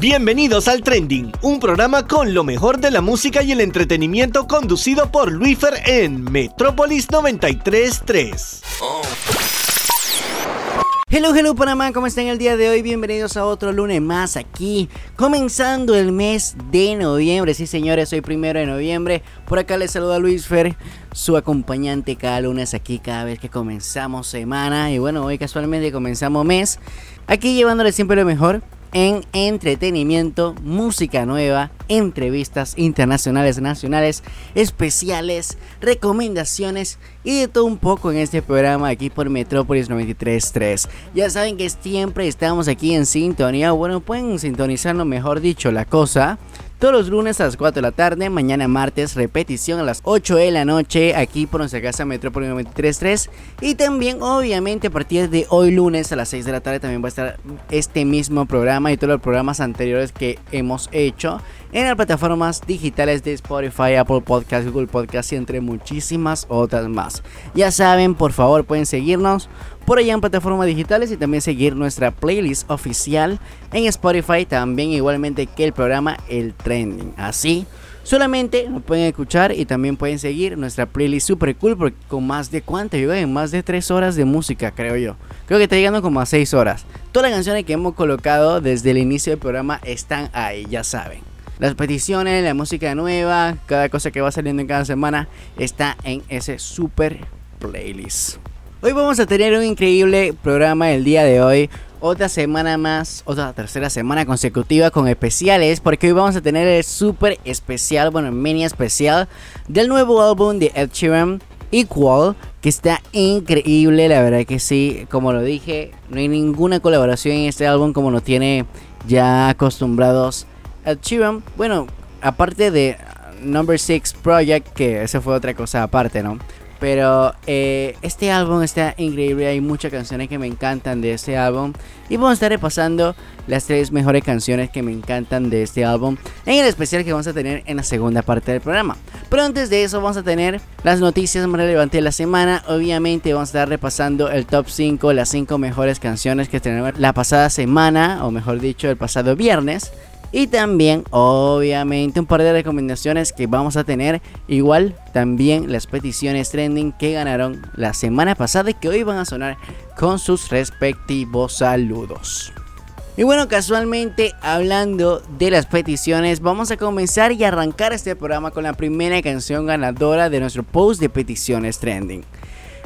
Bienvenidos al Trending, un programa con lo mejor de la música y el entretenimiento conducido por Luifer en Metrópolis 933. Hello, hello Panamá, ¿cómo están el día de hoy? Bienvenidos a otro lunes más aquí, comenzando el mes de noviembre. Sí, señores, hoy primero de noviembre. Por acá les saluda Luis Fer, su acompañante cada lunes aquí, cada vez que comenzamos semana. Y bueno, hoy casualmente comenzamos mes, aquí llevándoles siempre lo mejor en entretenimiento, música nueva, entrevistas internacionales, nacionales, especiales, recomendaciones y de todo un poco en este programa aquí por Metrópolis 93.3. Ya saben que siempre estamos aquí en sintonía, bueno, pueden sintonizarnos mejor dicho la cosa todos los lunes a las 4 de la tarde, mañana martes repetición a las 8 de la noche aquí por nuestra casa Metrópolis 93.3 y también obviamente a partir de hoy lunes a las 6 de la tarde también va a estar este mismo programa y todos los programas anteriores que hemos hecho en las plataformas digitales de Spotify, Apple Podcast, Google Podcast y entre muchísimas otras más. Ya saben, por favor pueden seguirnos por allá en plataformas digitales y también seguir nuestra playlist oficial en Spotify, también igualmente que el programa El Trending. Así, solamente nos pueden escuchar y también pueden seguir nuestra playlist super cool porque con más de cuánto, en más de 3 horas de música, creo yo. Creo que está llegando como a 6 horas. Todas las canciones que hemos colocado desde el inicio del programa están ahí, ya saben. Las peticiones, la música nueva, cada cosa que va saliendo en cada semana está en ese super playlist. Hoy vamos a tener un increíble programa el día de hoy. Otra semana más, otra tercera semana consecutiva con especiales, porque hoy vamos a tener el super especial, bueno, mini especial del nuevo álbum de Ed Sheeran, Equal, que está increíble, la verdad que sí, como lo dije, no hay ninguna colaboración en este álbum como lo tiene ya acostumbrados Ed Sheeran. Bueno, aparte de Number 6 Project, que eso fue otra cosa aparte, ¿no? Pero eh, este álbum está increíble, hay muchas canciones que me encantan de este álbum. Y vamos a estar repasando las tres mejores canciones que me encantan de este álbum en el especial que vamos a tener en la segunda parte del programa. Pero antes de eso vamos a tener las noticias más relevantes de la semana. Obviamente vamos a estar repasando el top 5, las 5 mejores canciones que tenemos la pasada semana, o mejor dicho, el pasado viernes. Y también, obviamente, un par de recomendaciones que vamos a tener. Igual, también las peticiones trending que ganaron la semana pasada y que hoy van a sonar con sus respectivos saludos. Y bueno, casualmente hablando de las peticiones, vamos a comenzar y arrancar este programa con la primera canción ganadora de nuestro post de peticiones trending.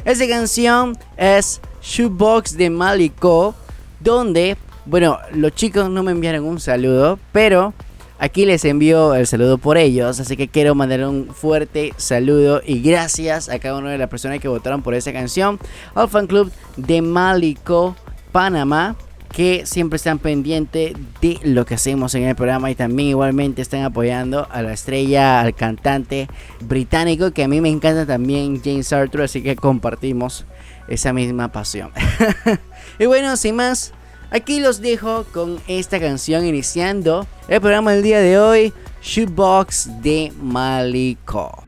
Esta canción es Shoebox de Maliko, donde bueno, los chicos no me enviaron un saludo, pero aquí les envío el saludo por ellos. Así que quiero mandar un fuerte saludo y gracias a cada una de las personas que votaron por esa canción. Al fan club de Malico, Panamá. Que siempre están pendientes de lo que hacemos en el programa y también igualmente están apoyando a la estrella, al cantante británico que a mí me encanta también, James Arthur. Así que compartimos esa misma pasión. y bueno, sin más, Aquí los dejo con esta canción iniciando el programa del día de hoy, Shoebox de Maliko.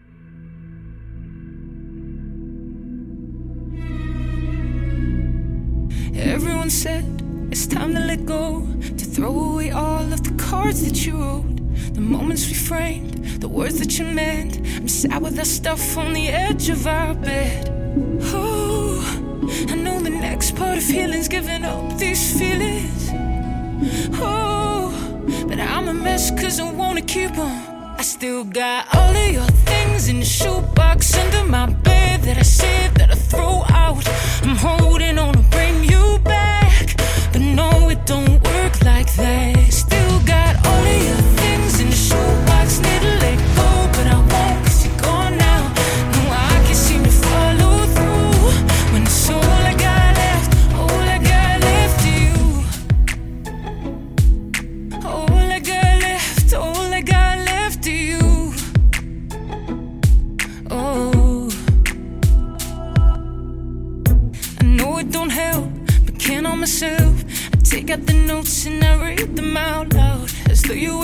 Everyone said it's time to let go, to throw away all of the cards that you wrote, the moments we framed, the words that you meant. I'm sat with that stuff on the edge of our bed. Oh. I know the next part of healing's Mess cause I wanna keep them. I still got all of your things in the shoebox under my bed that I saved, that I throw out. I'm holding on to bring you back, but no, it don't work like that.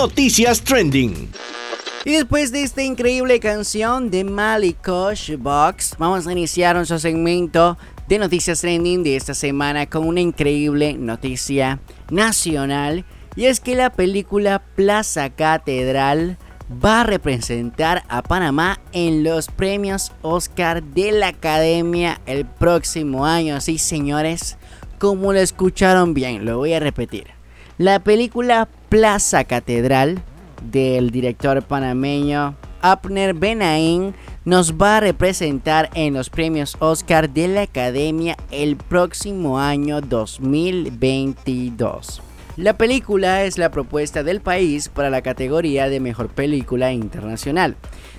Noticias Trending. Y después de esta increíble canción de Malikosh Box, vamos a iniciar nuestro segmento de Noticias Trending de esta semana con una increíble noticia nacional. Y es que la película Plaza Catedral va a representar a Panamá en los premios Oscar de la Academia el próximo año. Sí, señores, como lo escucharon bien, lo voy a repetir. La película Plaza Catedral del director panameño Abner Benain nos va a representar en los premios Oscar de la Academia el próximo año 2022. La película es la propuesta del país para la categoría de mejor película internacional.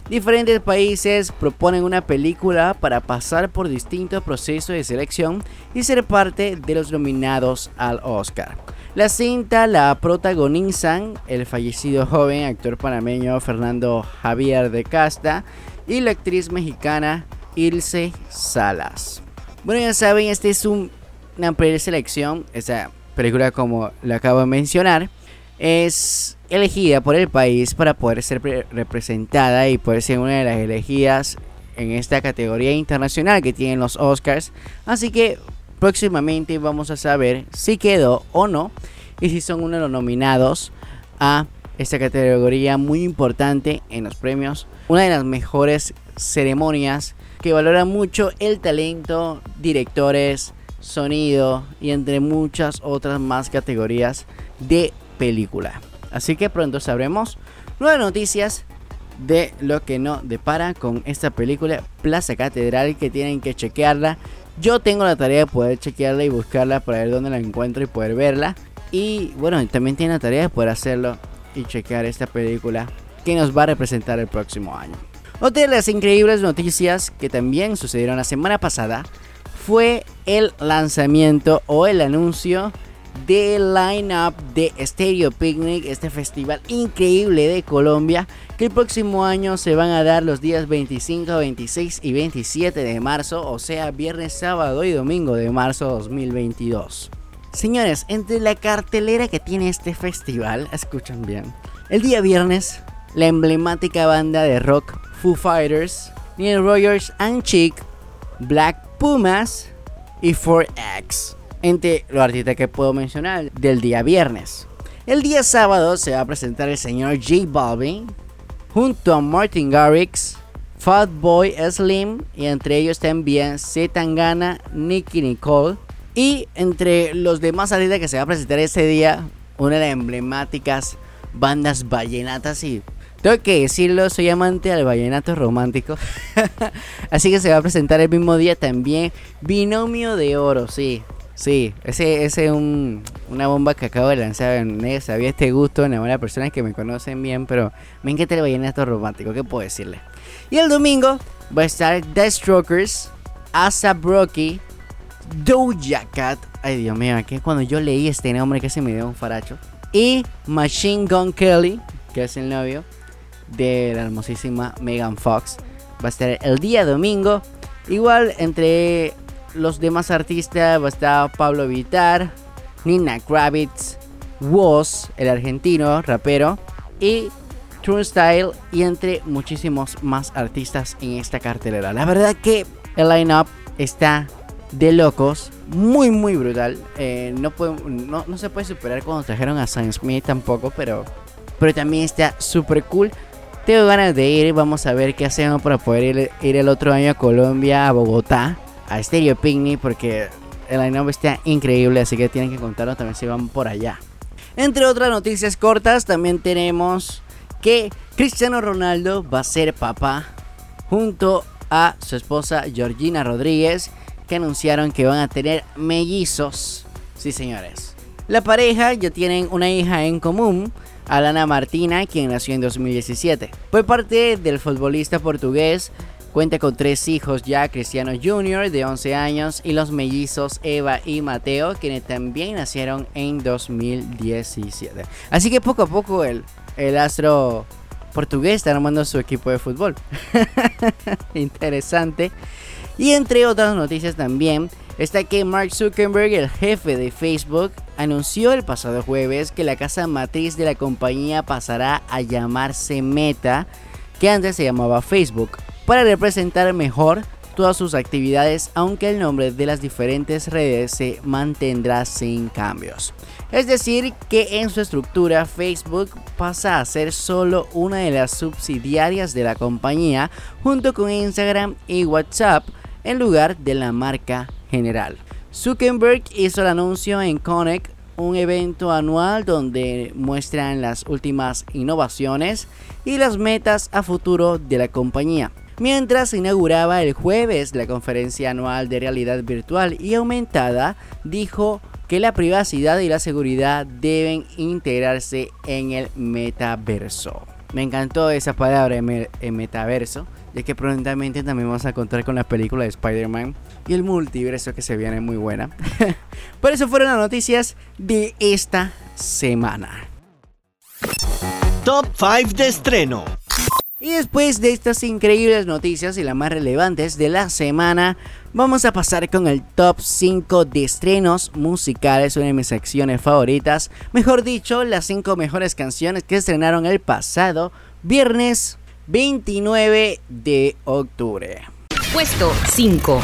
Diferentes países proponen una película para pasar por distintos procesos de selección y ser parte de los nominados al Oscar. La cinta la protagonizan el fallecido joven actor panameño Fernando Javier de Casta y la actriz mexicana Ilse Salas. Bueno, ya saben, esta es una preselección, esa película como la acabo de mencionar, es elegida por el país para poder ser representada y poder ser una de las elegidas en esta categoría internacional que tienen los Oscars. Así que próximamente vamos a saber si quedó o no y si son uno de los nominados a esta categoría muy importante en los premios. Una de las mejores ceremonias que valora mucho el talento, directores, sonido y entre muchas otras más categorías de película. Así que pronto sabremos nuevas noticias de lo que no depara con esta película Plaza Catedral que tienen que chequearla yo tengo la tarea de poder chequearla y buscarla para ver dónde la encuentro y poder verla. Y bueno, también tiene la tarea de poder hacerlo y chequear esta película que nos va a representar el próximo año. Otra de las increíbles noticias que también sucedieron la semana pasada fue el lanzamiento o el anuncio del line-up de Stereo Picnic, este festival increíble de Colombia, que el próximo año se van a dar los días 25, 26 y 27 de marzo, o sea, viernes, sábado y domingo de marzo 2022. Señores, entre la cartelera que tiene este festival, escuchan bien, el día viernes, la emblemática banda de rock Foo Fighters, Neil Rogers and Chick, Black Pumas y 4X entre los artistas que puedo mencionar del día viernes. El día sábado se va a presentar el señor J Balvin junto a Martin Garrix, Fatboy Slim y entre ellos también Z Tangana, Nicky Nicole y entre los demás artistas que se va a presentar ese día una de las emblemáticas bandas vallenatas y tengo que decirlo, soy amante del vallenato romántico. Así que se va a presentar el mismo día también Binomio de Oro, sí. Sí, ese es un, una bomba que acabo de lanzar. Sabía este gusto en algunas personas que me conocen bien, pero me encanta el vallenato romántico, ¿qué puedo decirle? Y el domingo va a estar The Strokers, ASAP Rocky, Doja Cat. Ay, Dios mío, que cuando yo leí este nombre que se me dio un faracho. Y Machine Gun Kelly, que es el novio. de la hermosísima Megan Fox. Va a estar el día domingo. Igual entre los demás artistas estar Pablo Vitar, Nina Kravitz, Woz, el argentino rapero, y True Style, y entre muchísimos más artistas en esta cartelera. La verdad que el line-up está de locos, muy muy brutal. Eh, no, no, se puede superar cuando trajeron a Sam Smith tampoco, pero, pero también está súper cool. Tengo ganas de ir, vamos a ver qué hacemos para poder ir, ir el otro año a Colombia, a Bogotá, a Stereo Picnic, porque el line-up está increíble, así que tienen que contarnos también si van por allá. Entre otras noticias cortas, también tenemos que Cristiano Ronaldo va a ser papá junto a su esposa Georgina Rodríguez, que anunciaron que van a tener mellizos. Sí, señores. La pareja ya tienen una hija en común, Alana Martina, quien nació en 2017. Fue parte del futbolista portugués Cuenta con tres hijos ya, Cristiano Jr. de 11 años y los mellizos Eva y Mateo, quienes también nacieron en 2017. Así que poco a poco el, el astro portugués está armando su equipo de fútbol. Interesante. Y entre otras noticias también está que Mark Zuckerberg, el jefe de Facebook, anunció el pasado jueves que la casa matriz de la compañía pasará a llamarse Meta, que antes se llamaba Facebook para representar mejor todas sus actividades, aunque el nombre de las diferentes redes se mantendrá sin cambios. Es decir, que en su estructura Facebook pasa a ser solo una de las subsidiarias de la compañía junto con Instagram y WhatsApp en lugar de la marca general. Zuckerberg hizo el anuncio en Connect, un evento anual donde muestran las últimas innovaciones y las metas a futuro de la compañía mientras se inauguraba el jueves la conferencia anual de realidad virtual y aumentada, dijo que la privacidad y la seguridad deben integrarse en el metaverso. Me encantó esa palabra, el metaverso, ya que prontamente también vamos a contar con la película de Spider-Man y el multiverso que se viene muy buena. Por eso fueron las noticias de esta semana. Top 5 de estreno. Y después de estas increíbles noticias y las más relevantes de la semana, vamos a pasar con el top 5 de estrenos musicales, una de mis secciones favoritas. Mejor dicho, las 5 mejores canciones que estrenaron el pasado viernes 29 de octubre. Puesto 5.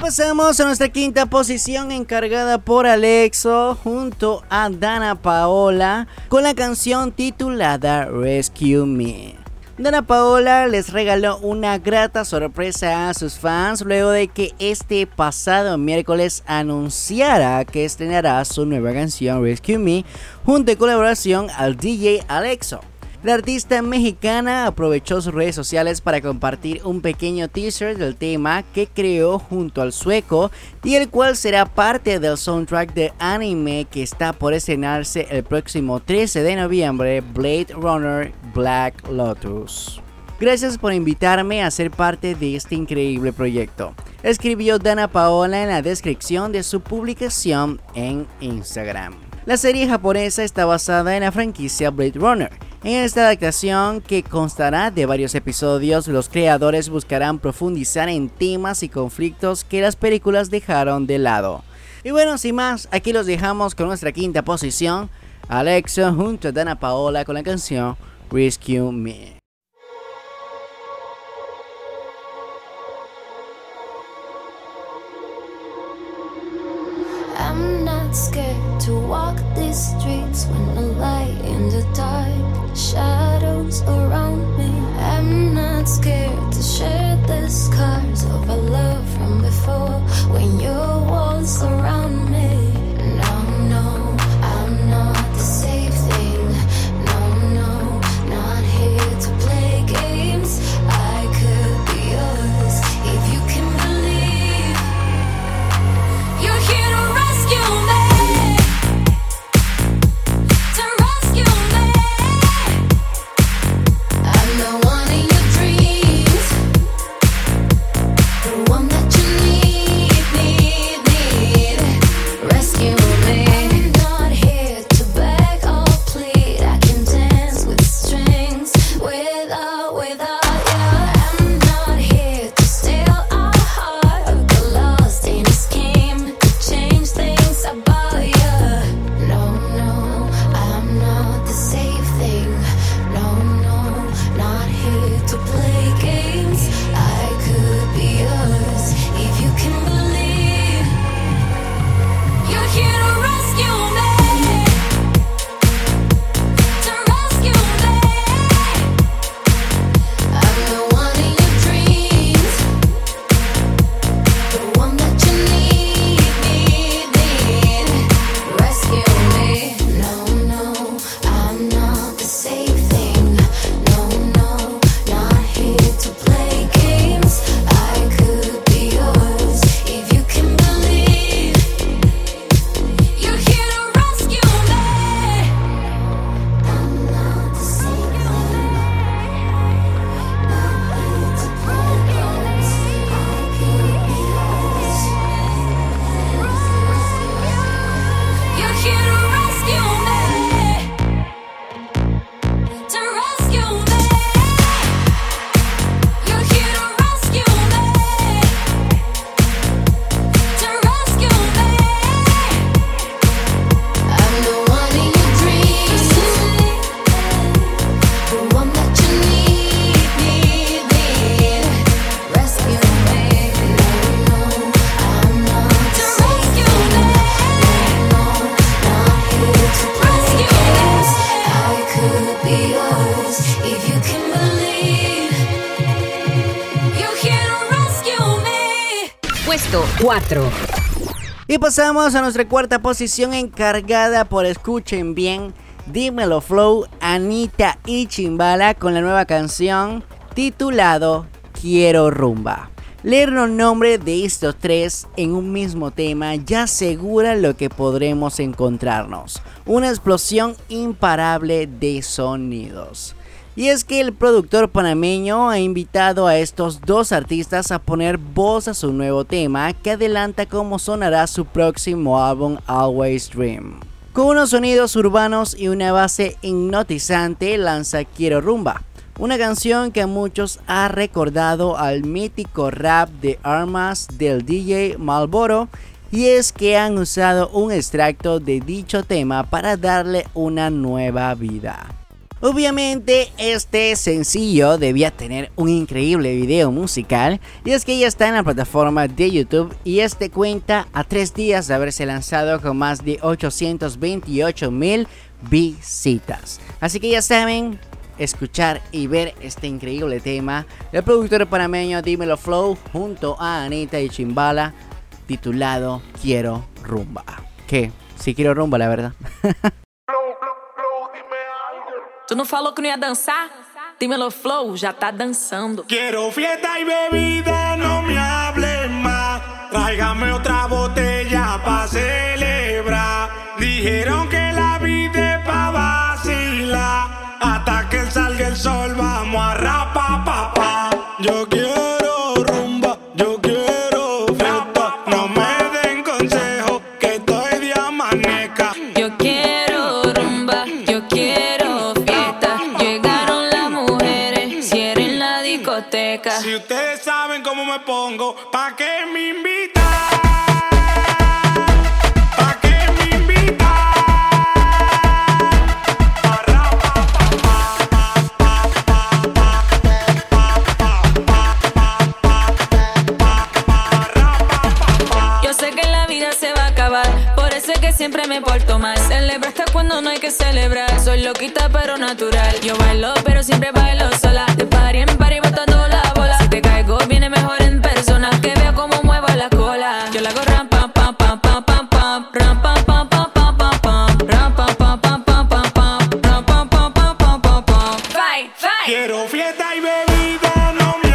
Pasamos a nuestra quinta posición encargada por Alexo junto a Dana Paola con la canción titulada Rescue Me. Dana Paola les regaló una grata sorpresa a sus fans luego de que este pasado miércoles anunciara que estrenará su nueva canción Rescue Me junto en colaboración al DJ Alexo. La artista mexicana aprovechó sus redes sociales para compartir un pequeño teaser del tema que creó junto al sueco y el cual será parte del soundtrack de anime que está por estrenarse el próximo 13 de noviembre, Blade Runner Black Lotus. Gracias por invitarme a ser parte de este increíble proyecto, escribió Dana Paola en la descripción de su publicación en Instagram. La serie japonesa está basada en la franquicia Blade Runner. En esta adaptación, que constará de varios episodios, los creadores buscarán profundizar en temas y conflictos que las películas dejaron de lado. Y bueno, sin más, aquí los dejamos con nuestra quinta posición, Alexa junto a Dana Paola con la canción Rescue Me. to walk these streets when in the dark, shadows around me. I'm not scared to share the scars of our love from before when your pasamos a nuestra cuarta posición encargada por escuchen bien. Dímelo Flow, Anita y Chimbala con la nueva canción titulado Quiero Rumba. Leer los nombres de estos tres en un mismo tema ya asegura lo que podremos encontrarnos. Una explosión imparable de sonidos. Y es que el productor panameño ha invitado a estos dos artistas a poner voz a su nuevo tema que adelanta cómo sonará su próximo álbum Always Dream. Con unos sonidos urbanos y una base hipnotizante lanza Quiero Rumba una canción que a muchos ha recordado al mítico rap de armas del DJ Malboro y es que han usado un extracto de dicho tema para darle una nueva vida. Obviamente este sencillo debía tener un increíble video musical y es que ya está en la plataforma de YouTube y este cuenta a tres días de haberse lanzado con más de 828 mil visitas. Así que ya saben, escuchar y ver este increíble tema del productor panameño Dímelo Flow junto a Anita y Chimbala titulado Quiero Rumba. Que sí quiero rumba, la verdad. Tu não falou que não ia dançar? Dímelo Flow já tá dançando. Quiero fiesta y bebida, no me hable más. Tráigame otra botella pa' celebrar. Dijeron que la vida es pa' vacilar. Hasta que salga el sol, vamos a acabar, por eso es que siempre me porto mal. Celebro hasta cuando no hay que celebrar. Soy loquita pero natural. Yo bailo pero siempre bailo sola. De party en party botando persona. Que veo cómo muevo la cola. Yo la hago ram pam pam pam pam pam pam ram pam pam pam pam pam pam ram pam pam pam pam pam pam ram pam pam pam pam pam pam. Fight, fight. Quiero fiesta y bebida, no me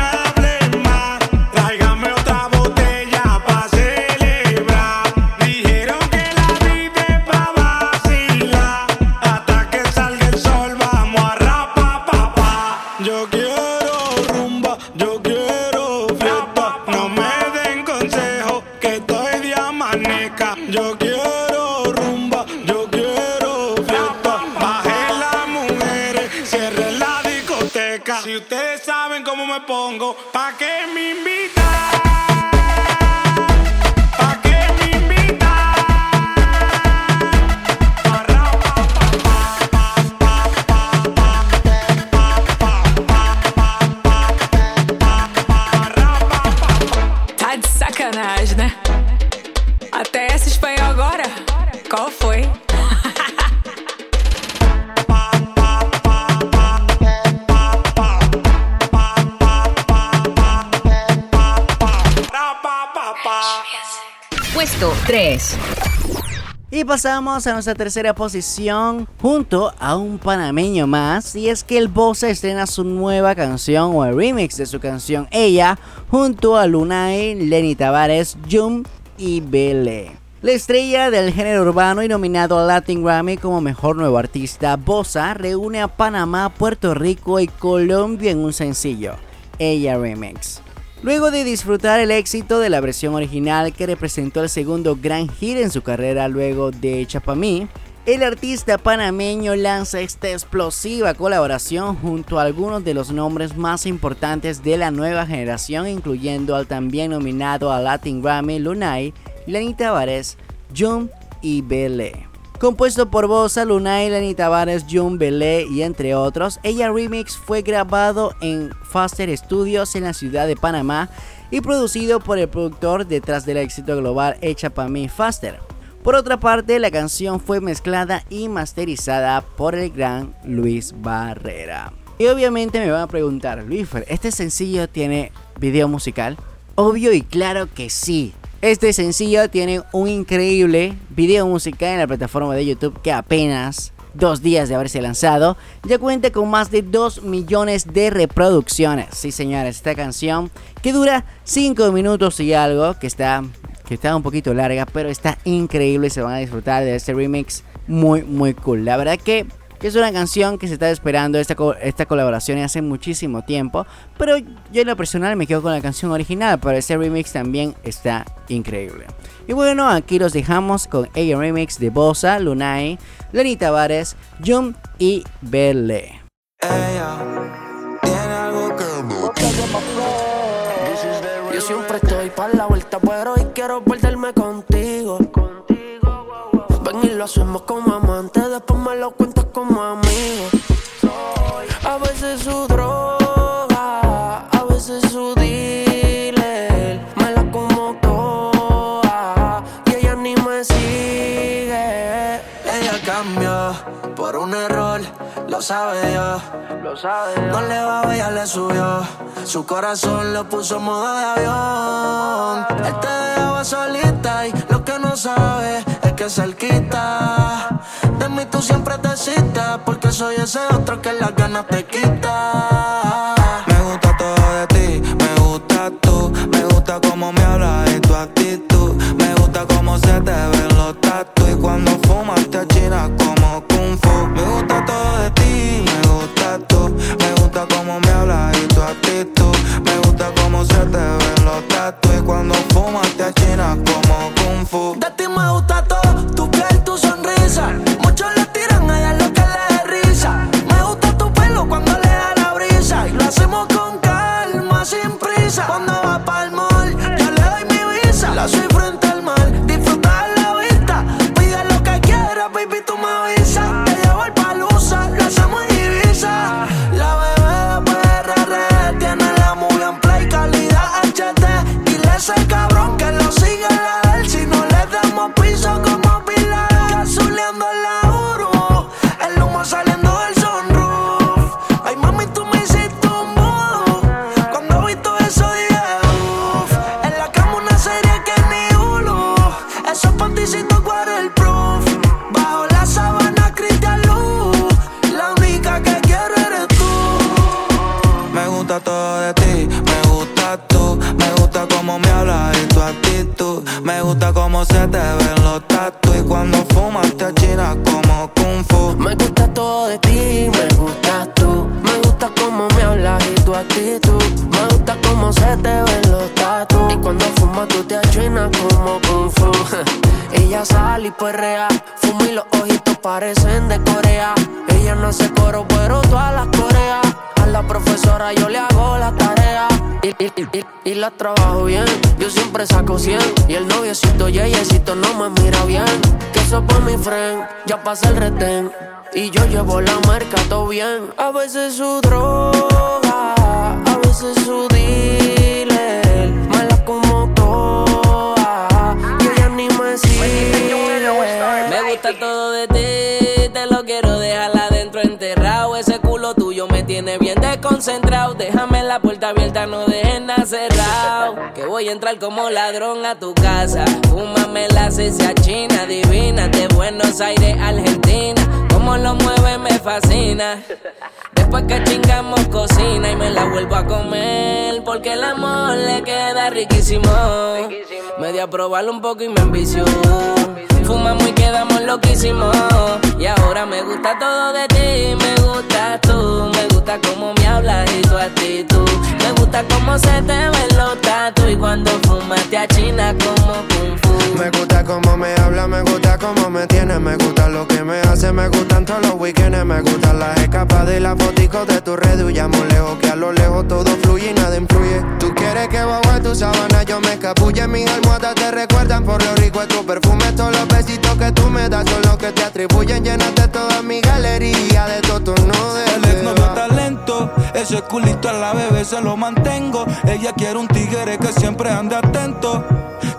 pongo, ¿pa' qué me invitan? Pasamos a nuestra tercera posición junto a un panameño más y es que el Bosa estrena su nueva canción o el remix de su canción Ella junto a Lunay, Lenny Tavares, Jum y Bele. La estrella del género urbano y nominado al Latin Grammy como mejor nuevo artista, Bosa reúne a Panamá, Puerto Rico y Colombia en un sencillo, Ella Remix. Luego de disfrutar el éxito de la versión original que representó el segundo gran hit en su carrera luego de Chapamí, el artista panameño lanza esta explosiva colaboración junto a algunos de los nombres más importantes de la nueva generación, incluyendo al también nominado a Latin Grammy Lunay, Lenny Tavares, Jun y Belé. Compuesto por Bosa, Lunay, Lenny Tavares, Jun Belé y entre otros, Ella Remix fue grabado en Faster Studios en la ciudad de Panamá y producido por el productor detrás del éxito global Hecha para mí Faster. Por otra parte, la canción fue mezclada y masterizada por el gran Luis Barrera. Y obviamente me van a preguntar, Luis, ¿este sencillo tiene video musical? Obvio y claro que sí, Este sencillo tiene un increíble video musical en la plataforma de YouTube que apenas dos días de haberse lanzado, ya cuenta con más de 2 millones de reproducciones. Sí, señores, esta canción que dura 5 minutos y algo, que está, que está un poquito larga, pero está increíble. Se van a disfrutar de este remix muy, muy cool. La verdad que que es una canción que se está esperando esta, esta colaboración hace muchísimo tiempo, pero yo en lo personal me quedo con la canción original, pero ese remix también está increíble. Y bueno, aquí los dejamos con el remix de Bosa, Lunay, Lenny Tavares, Jum y Belle. Yo siempre estoy para la vuelta, pero hoy quiero perderme contigo. Ven y lo hacemos como amantes, después me lo cuentas como amigo. A veces su droga, a veces su dealer. Me la como toda y ella ni me sigue. Ella cambió por un error, lo sabe yo. Lo sabe. No le va, ella le subió. Su corazón lo puso en modo de avión. Él te dejaba solita y lo que no sabe es que cerquita. Mí tú siempre te citas, porque soy ese otro que las ganas te quita. Me gusta todo de ti, me gusta tú, me gusta cómo me hablas y tu actitud. Me gusta cómo se te ven los tatu y cuando fumas te achinas como kung fu. Me gusta todo de ti, me gusta tú, me gusta cómo me hablas y tu actitud. Me gusta cómo se te ven los tatu y cuando fumas te achinas como kung fu. De ti me gusta A veces su droga, a veces su dealer. Mala como toda. Y ella ni me sigue. Me gusta todo de ti, te lo quiero dejar adentro enterrado. Ese culo tuyo me tiene bien desconcentrado. Déjame la puerta abierta, no dejes nada cerrado. Que voy a entrar como ladrón a tu casa. Fúmame la cecia china, divina, de Buenos Aires, Argentina. Como lo mueve fascina. Después que chingamos cocina y me la vuelvo a comer Porque el amor le queda riquísimo. Me di a probarlo un poco y me envició. Fumamos y quedamos loquísimos Y ahora me gusta todo de ti Me gustas tú Me gusta cómo me hablas y tu actitud gusta cómo se te ven los tatu Y cuando fumas te achinas como kung fu. Me gusta cómo me habla, me gusta cómo me tiene, me gusta lo que me hace, me gustan todos los weekends, me gustan las escapadas y las foticos de tu red, huyamos lejos, que a lo lejos todo fluye y nada influye. Tú quieres que bajo a tu sábana yo me escapulle, mis almohadas te recuerdan por lo rico de tu perfume, todos los besitos que tú me das son los que te atribuyen, llenaste toda mi galería de todo tu no de El ex no talento, ese culito a la bebé se lo mantengo. Ella quiere un tigre que siempre ande atento.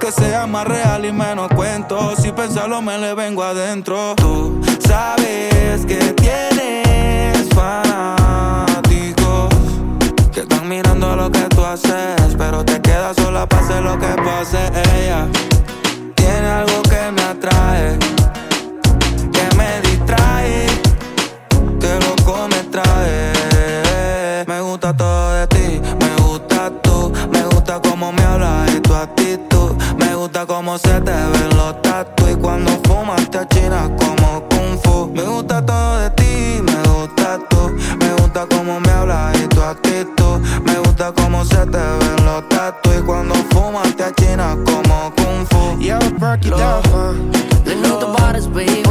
Que sea más real y menos cuento. Si pensarlo me le vengo adentro. Tú sabes que tienes fanáticos que están mirando lo que tú haces. Pero te quedas sola, pase lo que pase. Ella tiene algo que me atrae cómo se te ven los tatu y cuando fumas te achinas como Kung Fu. Me gusta todo de ti, me gusta tú. Me gusta cómo me hablas y tu actitud. Me gusta cómo se te ven los tatu y cuando fumas te achinas como Kung Fu. Yo, break it down. Le noto bares, baby.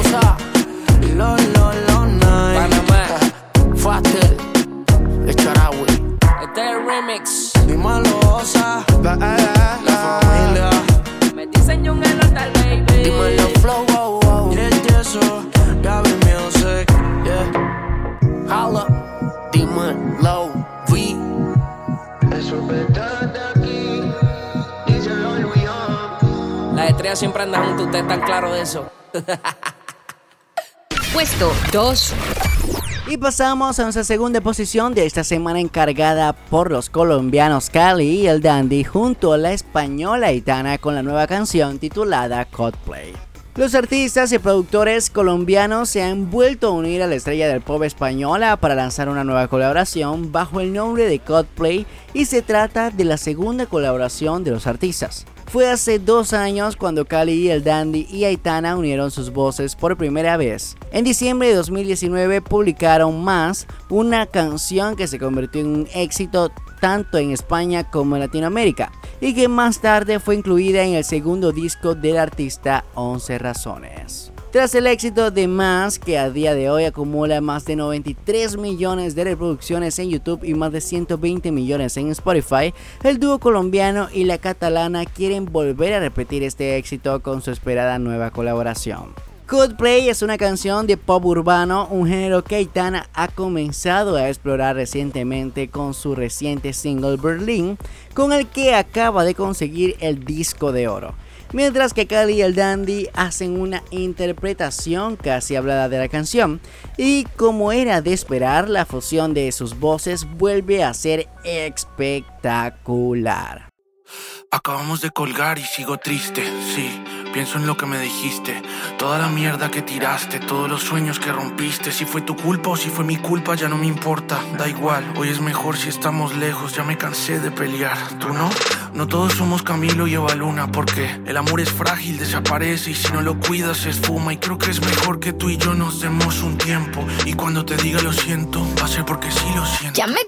Usa. Lo, lo, lo, night. Panamá. Fatel. Este remix. Mi malosa. Bye. Gaby Music. Yeah. Holla. V. Eso es verdad de aquí. Díselo, Luis Las estrellas siempre andan juntos, ustedes están claros de eso. Puesto 2. Y pasamos a nuestra segunda posición de esta semana encargada por los colombianos Cali y el Dandy junto a la española Itana con la nueva canción titulada Codplay. Los artistas y productores colombianos se han vuelto a unir a la estrella del pop española para lanzar una nueva colaboración bajo el nombre de Codplay y se trata de la segunda colaboración de los artistas. Fue hace dos años cuando Cali el Dandy y Aitana unieron sus voces por primera vez. En diciembre de 2019 publicaron más una canción que se convirtió en un éxito tanto en España como en Latinoamérica y que más tarde fue incluida en el segundo disco del artista 11 Razones. Tras el éxito de Más, que a día de hoy acumula más de 93 millones de reproducciones en YouTube y más de 120 millones en Spotify, el dúo colombiano y la catalana quieren volver a repetir este éxito con su esperada nueva colaboración. Coldplay es una canción de pop urbano, un género que Aitana ha comenzado a explorar recientemente con su reciente single Berlin, con el que acaba de conseguir el disco de oro. Mientras que Cali y el Dandy hacen una interpretación casi hablada de la canción, y como era de esperar, la fusión de sus voces vuelve a ser espectacular. Acabamos de colgar y sigo triste, sí, pienso en lo que me dijiste, toda la mierda que tiraste, todos los sueños que rompiste, si fue tu culpa o si fue mi culpa ya no me importa, da igual, hoy es mejor si estamos lejos, ya me cansé de pelear, ¿tú no? No todos somos Camilo y Eva Luna, porque el amor es frágil, desaparece y si no lo cuidas se esfuma. Y creo que es mejor que tú y yo nos demos un tiempo. Y cuando te diga lo siento, va a ser porque sí lo siento. Ya me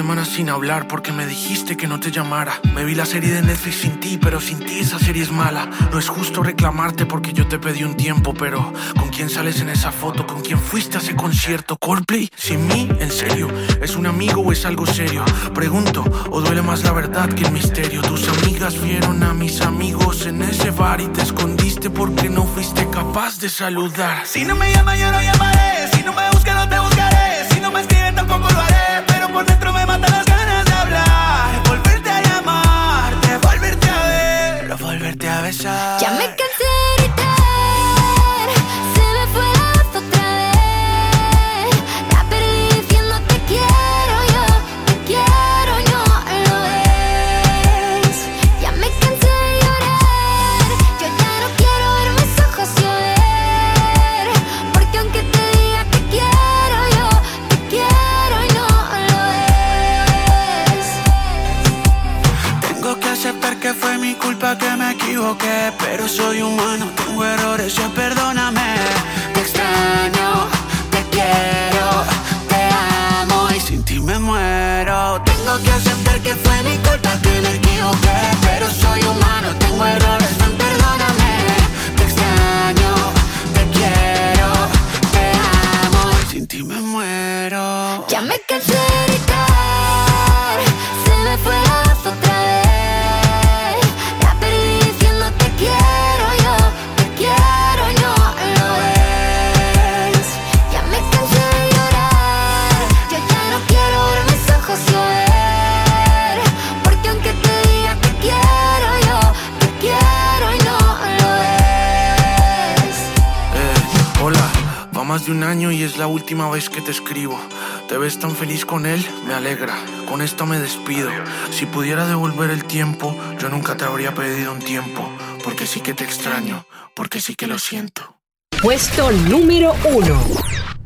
semanas sin hablar porque me dijiste que no te llamara. Me vi la serie de Netflix sin ti, pero sin ti esa serie es mala. No es justo reclamarte porque yo te pedí un tiempo, pero ¿con quién sales en esa foto? ¿Con quién fuiste a ese concierto? ¿Coldplay? ¿Sin mí? ¿En serio? ¿Es un amigo o es algo serio? Pregunto, ¿o duele más la verdad que el misterio? Tus amigas vieron a mis amigos en ese bar y te escondiste porque no fuiste capaz de saludar. Si no me llamas, yo no llamaré. Si no me buscan, volverte a pero soy humano, tengo errores, ya perdóname. Te extraño, te quiero, te amo y sin ti me muero. Tengo que aceptar que fue mi culpa que me equivoqué, pero soy humano, tengo errores, de un año y es la última vez que te escribo. Te ves tan feliz con él, me alegra. Con esto me despido. Si pudiera devolver el tiempo, yo nunca te habría pedido un tiempo. Porque sí que te extraño, porque sí que lo siento. Puesto número 1.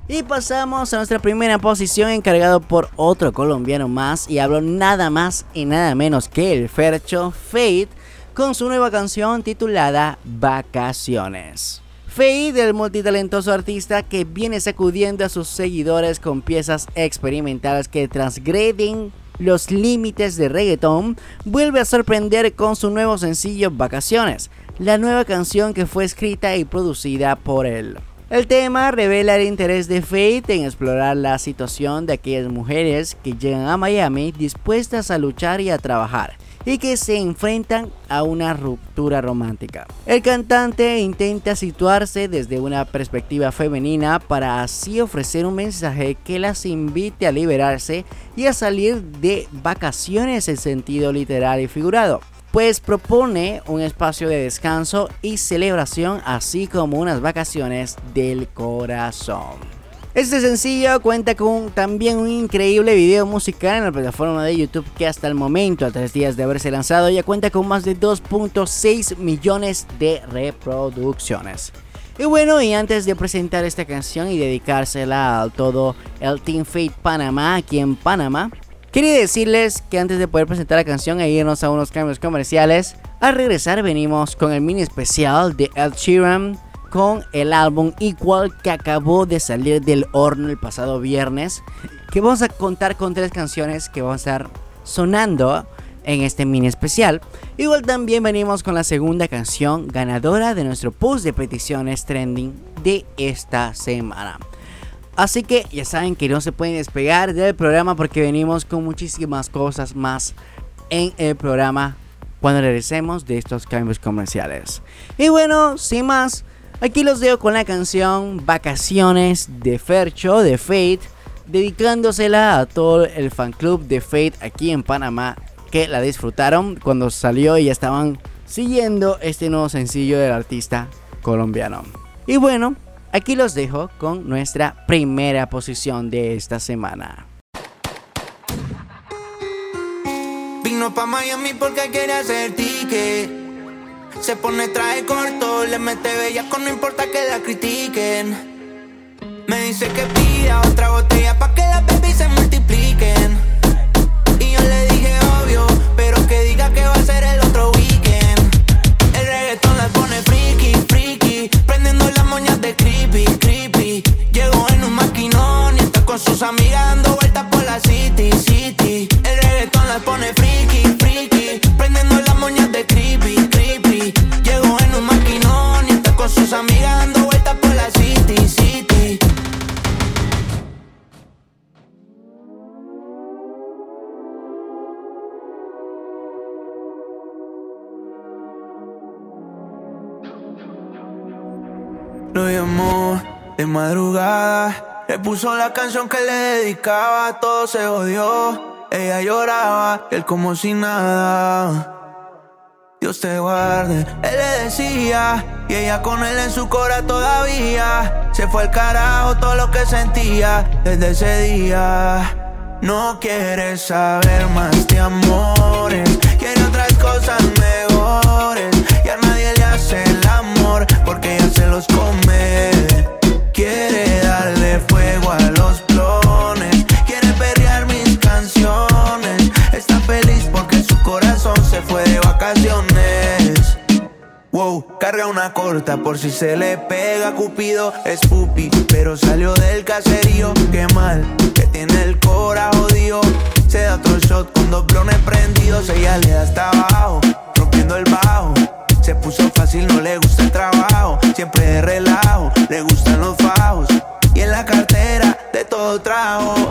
Y pasamos a nuestra primera posición encargado por otro colombiano más y hablo nada más y nada menos que el Fercho Fate con su nueva canción titulada Vacaciones. Fade, el multitalentoso artista que viene sacudiendo a sus seguidores con piezas experimentales que transgreden los límites de reggaetón, vuelve a sorprender con su nuevo sencillo Vacaciones, la nueva canción que fue escrita y producida por él. El tema revela el interés de Fate en explorar la situación de aquellas mujeres que llegan a Miami dispuestas a luchar y a trabajar y que se enfrentan a una ruptura romántica. El cantante intenta situarse desde una perspectiva femenina para así ofrecer un mensaje que las invite a liberarse y a salir de vacaciones en sentido literal y figurado pues propone un espacio de descanso y celebración, así como unas vacaciones del corazón. Este sencillo cuenta con también un increíble video musical en la plataforma de YouTube que hasta el momento, a tres días de haberse lanzado, ya cuenta con más de 2.6 millones de reproducciones. Y bueno, y antes de presentar esta canción y dedicársela a todo el Team Fate Panamá aquí en Panamá, Quería decirles que antes de poder presentar la canción e irnos a unos cambios comerciales, al regresar venimos con el mini especial de Ed Sheeran con el álbum Equal que acabó de salir del horno el pasado viernes, que vamos a contar con tres canciones que van a estar sonando en este mini especial. Igual también venimos con la segunda canción ganadora de nuestro post de peticiones trending de esta semana. Así que ya saben que no se pueden despegar del programa porque venimos con muchísimas cosas más en el programa cuando regresemos de estos cambios comerciales. Y bueno, sin más, aquí los dejo con la canción Vacaciones de Fercho de Fate, dedicándosela a todo el fan club de Fate aquí en Panamá que la disfrutaron cuando salió y ya estaban siguiendo este nuevo sencillo del artista colombiano. Y bueno, Aquí los dejo con nuestra primera posición de esta semana. Vino Miami porque hacer ticket. Se pone traje corto, le mete bella con no importa que la critiquen. Me dice que pida otra botella pa' que las baby se multipliquen. Y yo le dije obvio, pero que diga que va a ser el otro weekend. El reggaetón las pone friki, friki, prendiendo las moñas de creepy, creepy. Llegó en un maquinón y está con sus amigas dando vueltas por la city, city. El reggaetón las pone friki, friki, prendiendo las moñas de creepy. Lo llamó de madrugada. Le puso la canción que le dedicaba. Todo se odió. Ella lloraba, él como si nada. Dios te guarde, él le decía. Y ella con él en su cora todavía. Se fue al carajo todo lo que sentía desde ese día. No quiere saber más de amores. Quiere otras cosas mejores. Y a nadie le hace el amor porque ella se los come. Wow, carga una corta por si se le pega Cupido es pupi, pero salió del caserío. Qué mal, que tiene el cora jodido. Se da otro shot con dos blones prendidos. Ella le da hasta abajo, rompiendo el bajo. Se puso fácil, no le gusta el trabajo. Siempre de relajo, le gustan los fajos. Y en la cartera de todo trajo.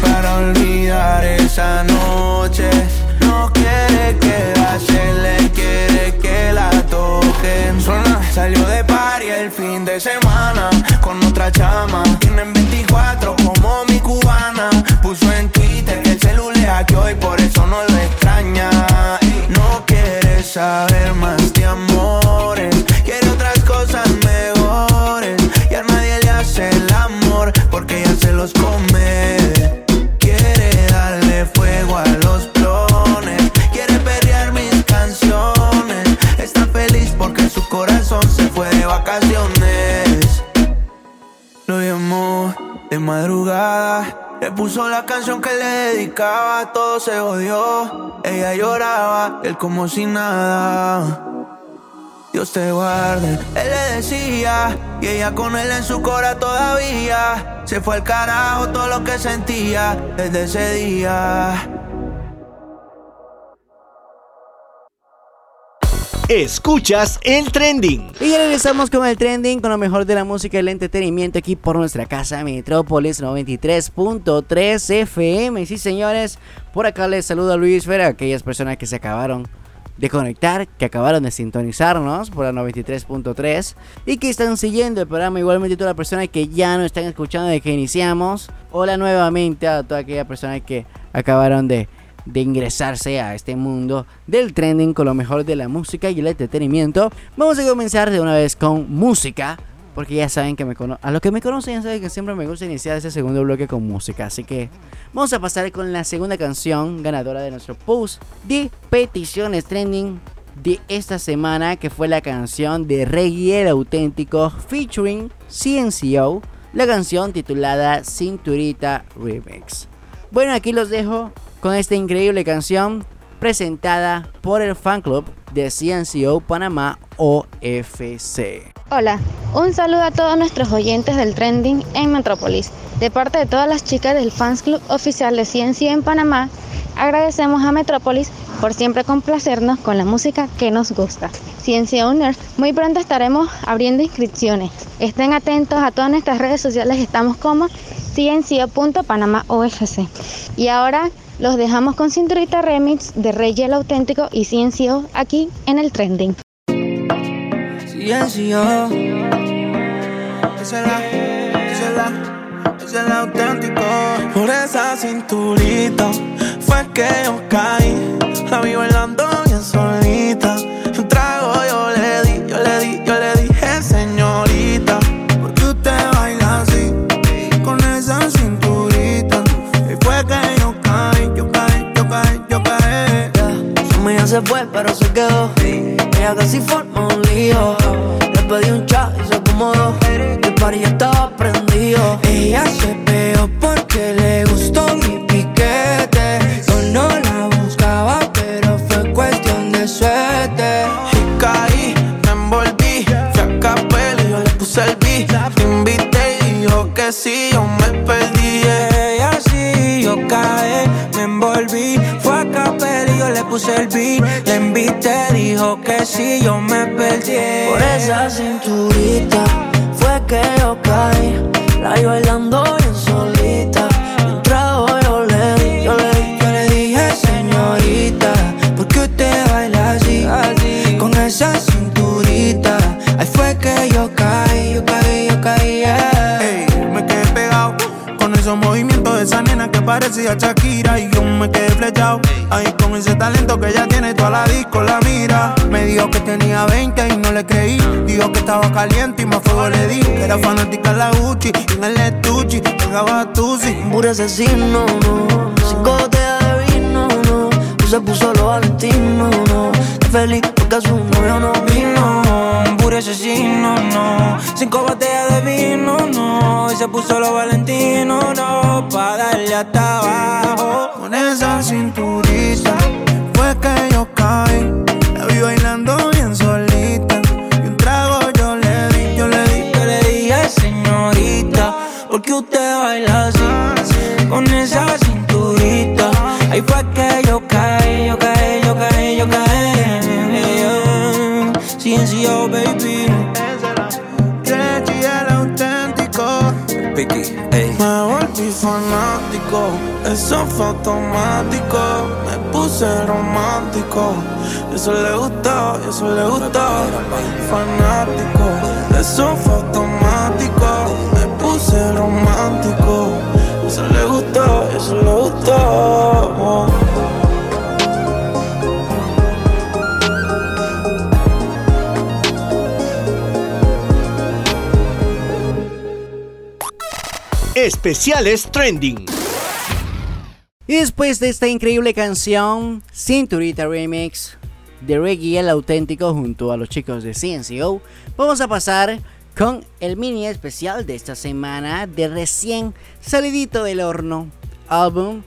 Para olvidar esa noche No quiere quedarse, le quiere que la toquen. Suena, salió de party el fin de semana Con otra chama. Tienen 24 como mi cubana. Puso en Twitter que el celular le hackeó Y por eso no lo extraña. No quiere saber más de amores. Quiere otras cosas mejores. Y a nadie le hace el amor Porque ella se los come puso la canción que le dedicaba, todo se odió. Ella lloraba, él como si nada. Dios te guarde, él le decía, y ella con él en su cora todavía. Se fue al carajo todo lo que sentía desde ese día. Escuchas el trending. Y ya regresamos con el trending, con lo mejor de la música y el entretenimiento aquí por nuestra casa Metrópolis 93.3 FM. Sí, señores, por acá les saluda Luis Fer, a aquellas personas que se acabaron de conectar, que acabaron de sintonizarnos por la 93.3 y que están siguiendo el programa. Igualmente, todas las personas que ya no están escuchando desde que iniciamos. Hola nuevamente a todas aquellas personas que acabaron de de ingresarse a este mundo del trending con lo mejor de la música y el entretenimiento. Vamos a comenzar de una vez con música. Porque ya saben que me conocen. A los que me conocen ya saben que siempre me gusta iniciar ese segundo bloque con música. Así que vamos a pasar con la segunda canción ganadora de nuestro post de peticiones trending de esta semana. Que fue la canción de Reggae el Auténtico featuring CNCO. La canción titulada Cinturita Remix. Bueno, aquí los dejo con esta increíble canción presentada por el fan club de CNCO Panamá OFC. Hola, un saludo a todos nuestros oyentes del trending en Metrópolis. De parte de todas las chicas del fans club oficial de CNCO en Panamá, agradecemos a Metrópolis por siempre complacernos con la música que nos gusta. Ciencia Owners, muy pronto estaremos abriendo inscripciones. Estén atentos a todas nuestras redes sociales, estamos como ciencia.panamá OFC. Y ahora los dejamos con Cinturita Remix de Rey el Auténtico y Ciencio aquí en el Trending. Ciencio. Es ese es ese es el auténtico. Por esa cinturita fue que yo caí. La vi bailando bien solita. Un trago yo le di, yo le di, yo le dije, Ciencio, baby. Reggie el auténtico. Piqui, ey. Me volví fanático, eso fue automático. Me puse romántico, eso le gustó, eso le gustó. Fanático, eso fue automático. Me puse romántico, eso le gustó, eso le gustó. Especiales Trending. Y después de esta increíble canción, Cinturita Remix de Reggae el Auténtico junto a los chicos de CNCO, vamos a pasar con el mini especial de esta semana de recién salidito del horno álbum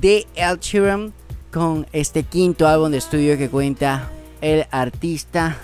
de El Sheeran con este quinto álbum de estudio que cuenta el artista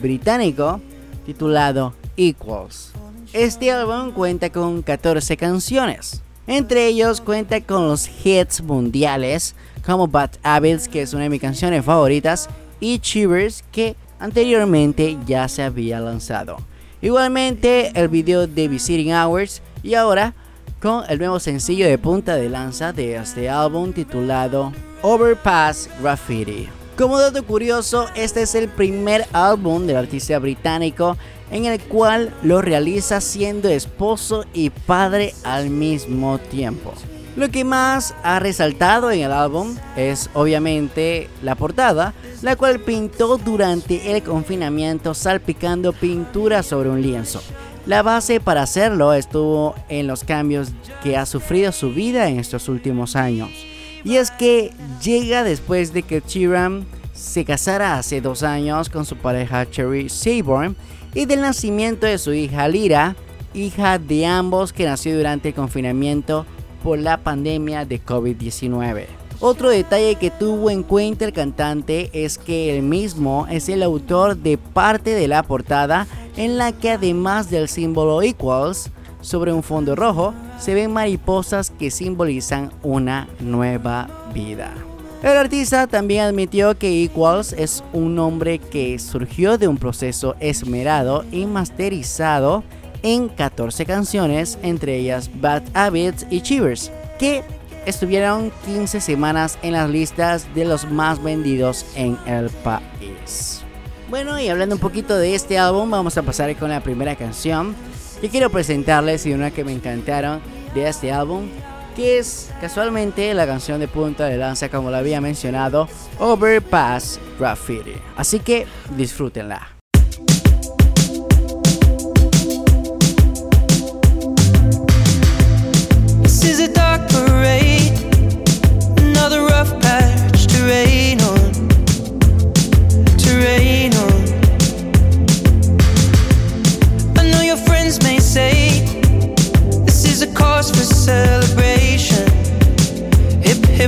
británico titulado Equals. Este álbum cuenta con 14 canciones. Entre ellos cuenta con los hits mundiales como Bad Habits, que es una de mis canciones favoritas, y Shivers, que anteriormente ya se había lanzado. Igualmente el video de Visiting Hours y ahora con el nuevo sencillo de punta de lanza de este álbum titulado Overpass Graffiti. Como dato curioso, este es el primer álbum del artista británico en el cual lo realiza siendo esposo y padre al mismo tiempo. Lo que más ha resaltado en el álbum es obviamente la portada, la cual pintó durante el confinamiento salpicando pintura sobre un lienzo. La base para hacerlo estuvo en los cambios que ha sufrido su vida en estos últimos años. Y es que llega después de que Chiram se casara hace dos años con su pareja Cherry Seaborn y del nacimiento de su hija Lira, hija de ambos que nació durante el confinamiento por la pandemia de COVID-19. Otro detalle que tuvo en cuenta el cantante es que él mismo es el autor de parte de la portada en la que además del símbolo equals sobre un fondo rojo se ven mariposas que simbolizan una nueva vida. El artista también admitió que Equals es un nombre que surgió de un proceso esmerado y masterizado en 14 canciones, entre ellas Bad Habits y Chivers, que estuvieron 15 semanas en las listas de los más vendidos en el país. Bueno, y hablando un poquito de este álbum, vamos a pasar con la primera canción que quiero presentarles y una que me encantaron de este álbum, que es casualmente la canción de punta de lanza, como lo había mencionado, Overpass Graffiti. Así que disfrútenla. This is a dark parade, another rough patch to on, to on. I know your friends may say this is a cause for celebration.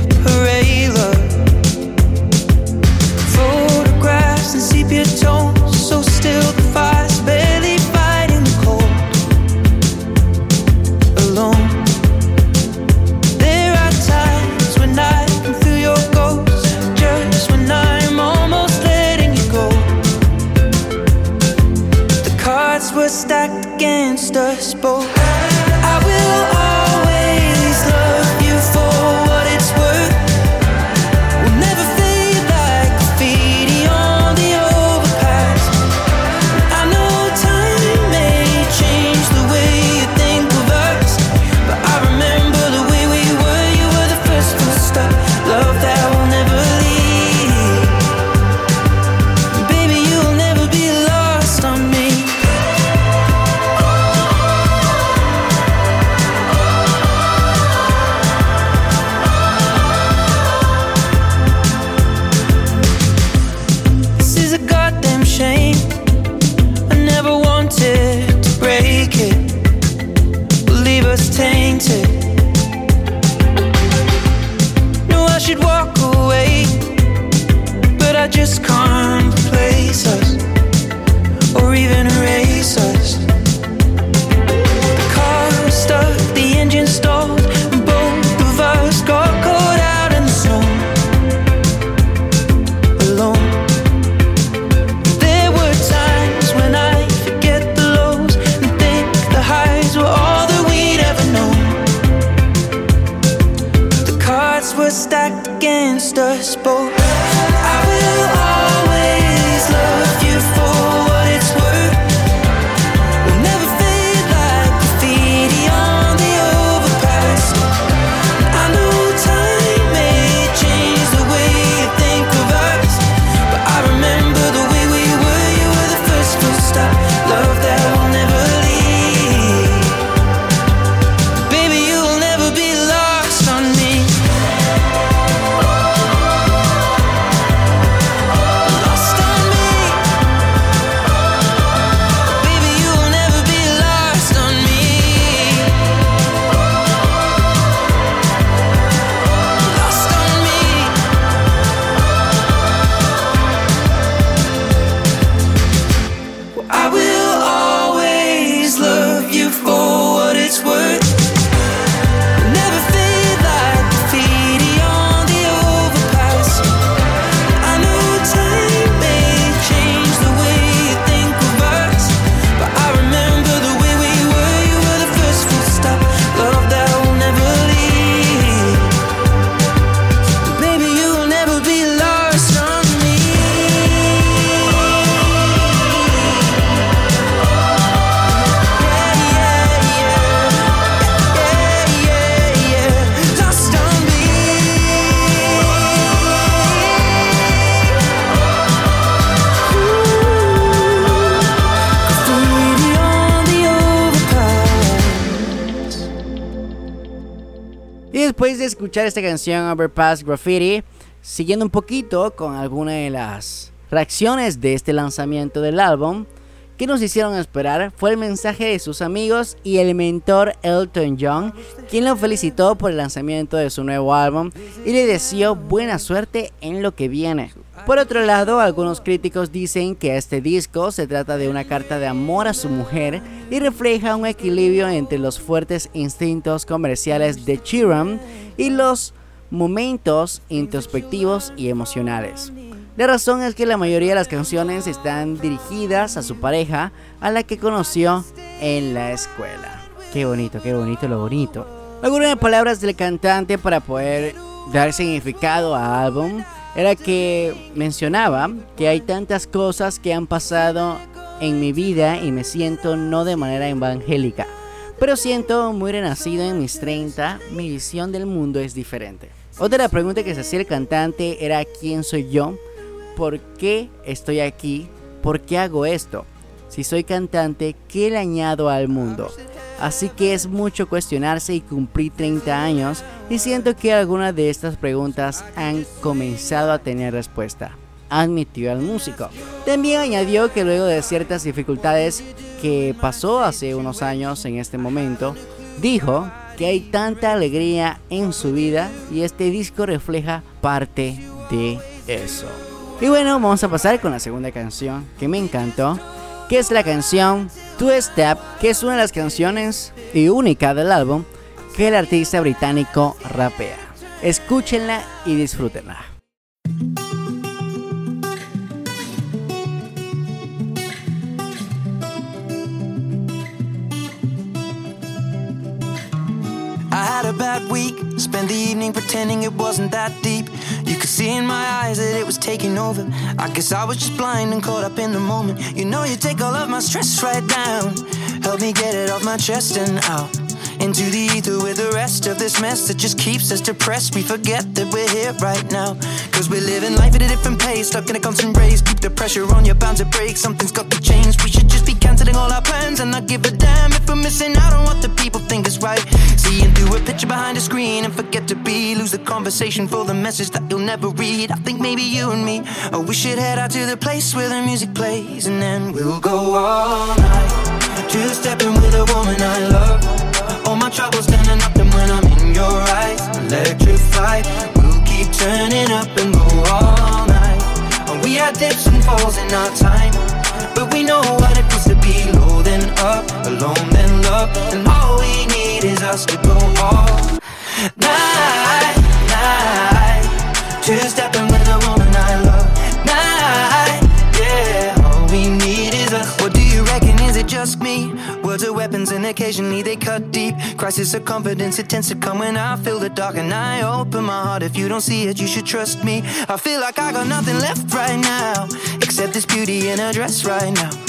Paraylor, photographs and sepia tones. Escuchar esta canción Overpass Graffiti, siguiendo un poquito con alguna de las reacciones de este lanzamiento del álbum, que nos hicieron esperar fue el mensaje de sus amigos y el mentor Elton John, quien lo felicitó por el lanzamiento de su nuevo álbum y le deseó buena suerte en lo que viene. Por otro lado, algunos críticos dicen que este disco se trata de una carta de amor a su mujer y refleja un equilibrio entre los fuertes instintos comerciales de Chiram y los momentos introspectivos y emocionales. La razón es que la mayoría de las canciones están dirigidas a su pareja, a la que conoció en la escuela. Qué bonito, qué bonito, lo bonito. Algunas palabras del cantante para poder dar significado al álbum era que mencionaba que hay tantas cosas que han pasado en mi vida y me siento no de manera evangélica, pero siento muy renacido en mis 30, mi visión del mundo es diferente. Otra pregunta que se hacía el cantante era ¿quién soy yo? por qué estoy aquí, por qué hago esto. Si soy cantante, ¿qué le añado al mundo? Así que es mucho cuestionarse y cumplir 30 años y siento que algunas de estas preguntas han comenzado a tener respuesta. Admitió al músico. También añadió que luego de ciertas dificultades que pasó hace unos años en este momento, dijo que hay tanta alegría en su vida y este disco refleja parte de eso. Y bueno, vamos a pasar con la segunda canción que me encantó, que es la canción Two Step, que es una de las canciones y única del álbum que el artista británico rapea. Escúchenla y disfrútenla. I had a bad week, spent the evening pretending it wasn't that deep. You could see in my eyes that it was taking over. I guess I was just blind and caught up in the moment. You know, you take all of my stress right down. Help me get it off my chest and out. Into the ether with the rest of this mess that just keeps us depressed. We forget that we're here right now. Cause we're living life at a different pace, stuck in a constant race. Keep the pressure on, you're bound to break. Something's got to change. We should just be canceling all our plans and not give a damn if we're missing out on what the people think is right. Seeing through a picture behind a screen and forget to be. Lose the conversation for the message that you'll never read. I think maybe you and me, oh, we should head out to the place where the music plays and then we'll go all night. Two stepping with a woman I love. All my troubles standing up and when I'm in your eyes, electrified. We'll keep turning up and go all night. We had dips and falls in our time, but we know what it feels to be low then up, alone then love, and all we need is us to go all night, night. Two stepping with a woman I love, night, yeah. All we need is us. What do you reckon? Is it just me? Words are weapons and occasionally they cut deep. Crisis of confidence, it tends to come when I feel the dark and I open my heart. If you don't see it, you should trust me. I feel like I got nothing left right now, except this beauty in a dress right now.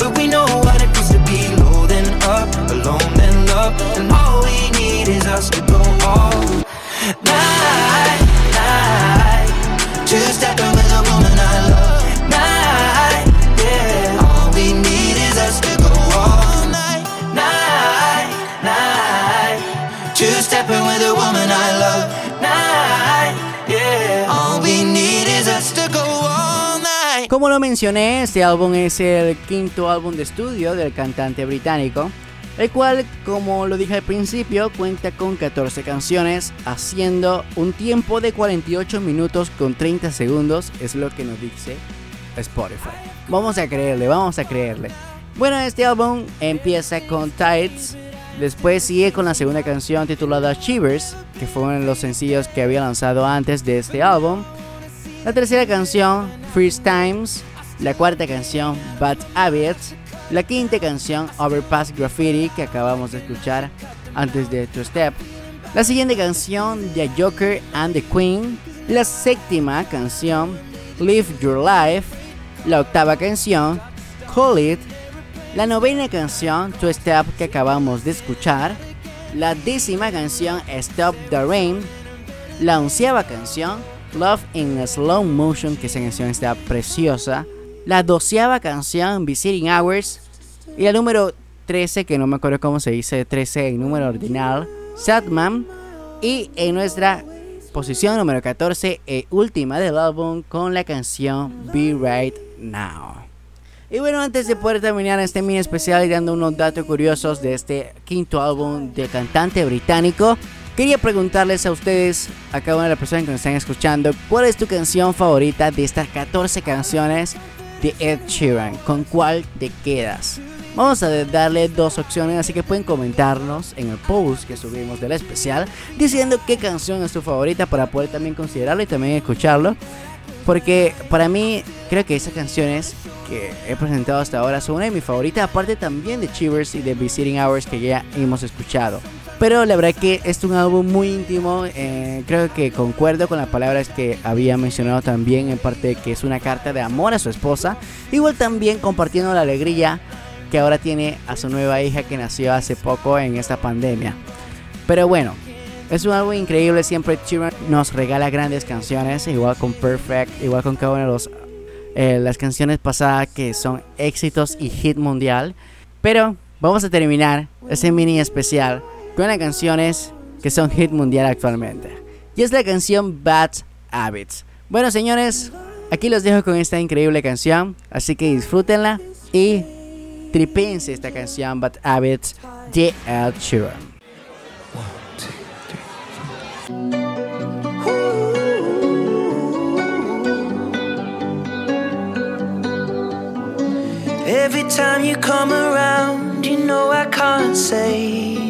But we know what it feels to be low then up, alone then love. And all we need is us to go all night, night. Two stepping with a woman Como lo mencioné, este álbum es el quinto álbum de estudio del cantante británico, el cual, como lo dije al principio, cuenta con 14 canciones, haciendo un tiempo de 48 minutos con 30 segundos, es lo que nos dice Spotify. Vamos a creerle, vamos a creerle. Bueno, este álbum empieza con Tides, después sigue con la segunda canción titulada Shivers, que fue uno de los sencillos que había lanzado antes de este álbum. La tercera canción, First Times. La cuarta canción, Bad Habits. La quinta canción, Overpass Graffiti, que acabamos de escuchar antes de Two Step. La siguiente canción, The Joker and the Queen. La séptima canción, Live Your Life. La octava canción, Call It. La novena canción, Two Step, que acabamos de escuchar. La décima canción, Stop the Rain. La onceava canción, Love in Slow Motion, que esa canción está preciosa. La doceava canción, Visiting Hours. Y la número 13, que no me acuerdo cómo se dice 13 en número ordinal, Sadman. Y en nuestra posición número 14 e última del álbum con la canción Be Right Now. Y bueno, antes de poder terminar este mini especial y dando unos datos curiosos de este quinto álbum del cantante británico, quería preguntarles a ustedes, a cada una de las personas que nos están escuchando, ¿cuál es tu canción favorita de estas 14 canciones de Ed Sheeran? ¿Con cuál te quedas? Vamos a darle dos opciones, así que pueden comentarnos en el post que subimos del especial diciendo qué canción es tu favorita para poder también considerarlo y también escucharlo. Porque para mí creo que esas canciones que he presentado hasta ahora son una de mis favoritas, aparte también de Chivers y de Visiting Hours que ya hemos escuchado. Pero la verdad que es un álbum muy íntimo, eh, creo que concuerdo con las palabras que había mencionado también en parte de que es una carta de amor a su esposa, igual también compartiendo la alegría que ahora tiene a su nueva hija que nació hace poco en esta pandemia. Pero bueno, es un álbum increíble, siempre Sheeran nos regala grandes canciones, igual con Perfect, igual con cada una de los, eh, las canciones pasadas que son éxitos y hit mundial. Pero vamos a terminar ese mini especial con las canciones que son hit mundial actualmente. Y es la canción Bad Habits. Bueno señores, aquí los dejo con esta increíble canción, así que disfrútenla y tripense esta canción Bad Habits de Ed Sheeran. Every time you come around, you know I can't say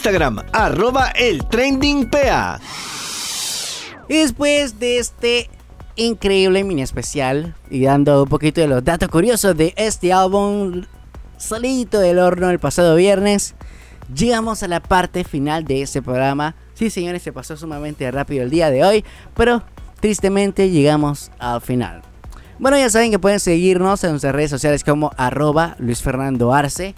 Instagram, arroba el trending PA. Y después de este increíble mini especial y dando un poquito de los datos curiosos de este álbum salito del horno el pasado viernes, llegamos a la parte final de este programa. Sí, señores, se pasó sumamente rápido el día de hoy, pero tristemente llegamos al final. Bueno, ya saben que pueden seguirnos en nuestras redes sociales como arroba Luis Fernando Arce.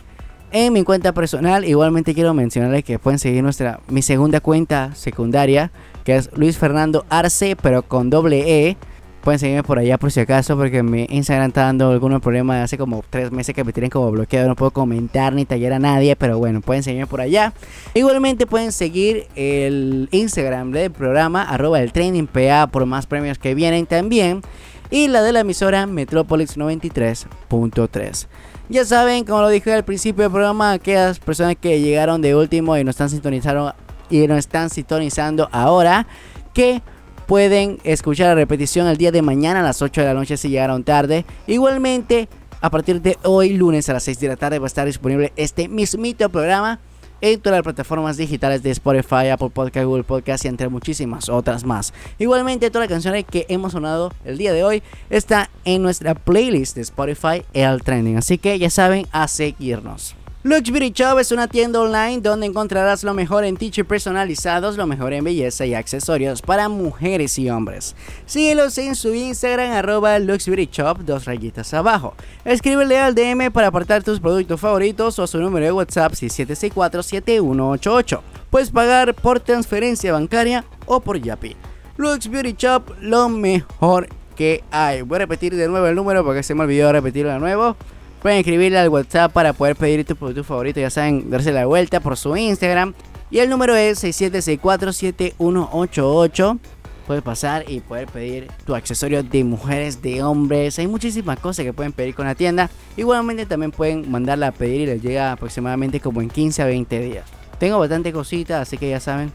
En mi cuenta personal, igualmente quiero mencionarles que pueden seguir nuestra, mi segunda cuenta secundaria, que es Luis Fernando Arce, pero con doble E. Pueden seguirme por allá por si acaso, porque mi Instagram está dando algunos problemas hace como tres meses que me tienen como bloqueado. No puedo comentar ni tallar a nadie, pero bueno, pueden seguirme por allá. Igualmente pueden seguir el Instagram del programa, arroba el training PA, por más premios que vienen también. Y la de la emisora Metropolis 93.3. Ya saben, como lo dije al principio del programa, aquellas personas que llegaron de último y nos están sintonizando y nos están sintonizando ahora, que pueden escuchar la repetición el día de mañana a las 8 de la noche si llegaron tarde. Igualmente, a partir de hoy, lunes a las 6 de la tarde, va a estar disponible este mismito programa en todas las plataformas digitales de Spotify, Apple Podcast, Google Podcast y entre muchísimas otras más. Igualmente, todas las canciones que hemos sonado el día de hoy está en nuestra playlist de Spotify El Trending. Así que ya saben, a seguirnos. Lux Shop es una tienda online donde encontrarás lo mejor en t-shirts personalizados, lo mejor en belleza y accesorios para mujeres y hombres. Síguelos en su Instagram arroba Lux Shop, dos rayitas abajo. Escríbele al DM para apartar tus productos favoritos o su número de WhatsApp 6764-7188. Puedes pagar por transferencia bancaria o por Yapi. Lux Shop, lo mejor que hay. Voy a repetir de nuevo el número porque se me olvidó repetirlo de nuevo. Pueden escribirle al WhatsApp para poder pedir tu producto favorito. Ya saben, darse la vuelta por su Instagram. Y el número es 67647188. Puedes pasar y poder pedir tu accesorio de mujeres, de hombres. Hay muchísimas cosas que pueden pedir con la tienda. Igualmente también pueden mandarla a pedir y les llega aproximadamente como en 15 a 20 días. Tengo bastante cositas, así que ya saben,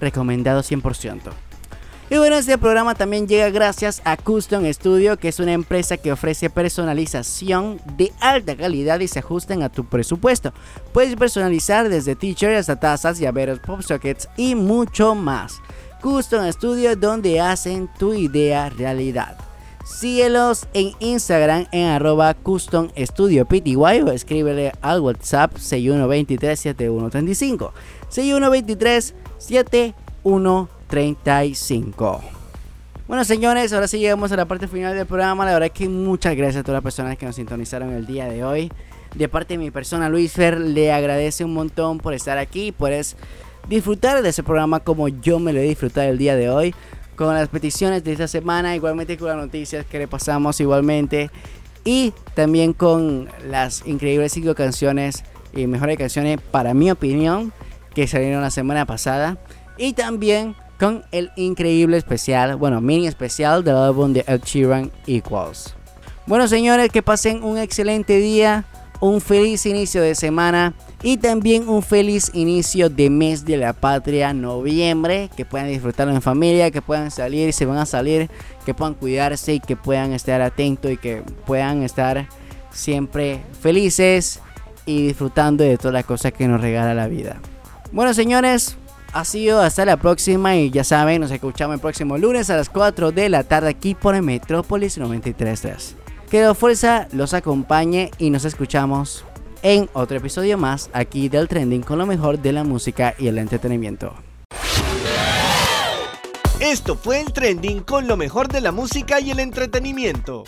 recomendado 100%. Y bueno, este programa también llega gracias a Custom Studio, que es una empresa que ofrece personalización de alta calidad y se ajustan a tu presupuesto. Puedes personalizar desde t-shirts hasta tazas, llaveros, pop sockets y mucho más. Custom Studio, donde hacen tu idea realidad. Síguelos en Instagram en arroba Custom Studio PTY o escríbele al WhatsApp 6123 7135. 6123 7135. Bueno, señores, ahora sí llegamos a la parte final del programa. La verdad es que muchas gracias a todas las personas que nos sintonizaron el día de hoy. De parte de mi persona, Luis Fer, le agradece un montón por estar aquí, por disfrutar de ese programa como yo me lo he disfrutado el día de hoy. Con las peticiones de esta semana, igualmente con las noticias que le pasamos igualmente. Y también con las increíbles cinco canciones y mejores canciones, para mi opinión, que salieron la semana pasada. Y también con el increíble especial, bueno, mini especial del álbum de Ed Sheeran Equals. Bueno, señores, que pasen un excelente día, un feliz inicio de semana y también un feliz inicio de mes de la patria, noviembre. Que puedan disfrutarlo en familia, que puedan salir, si van a salir, que puedan cuidarse y que puedan estar atentos y que puedan estar siempre felices y disfrutando de todas las cosas que nos regala la vida. Bueno, señores, ha sido hasta la próxima y ya saben, nos escuchamos el próximo lunes a las 4 de la tarde aquí por el Metrópolis 93.3. Que la fuerza los acompañe y nos escuchamos en otro episodio más aquí del Trending con lo mejor de la música y el entretenimiento. Esto fue el trending con lo mejor de la música y el entretenimiento.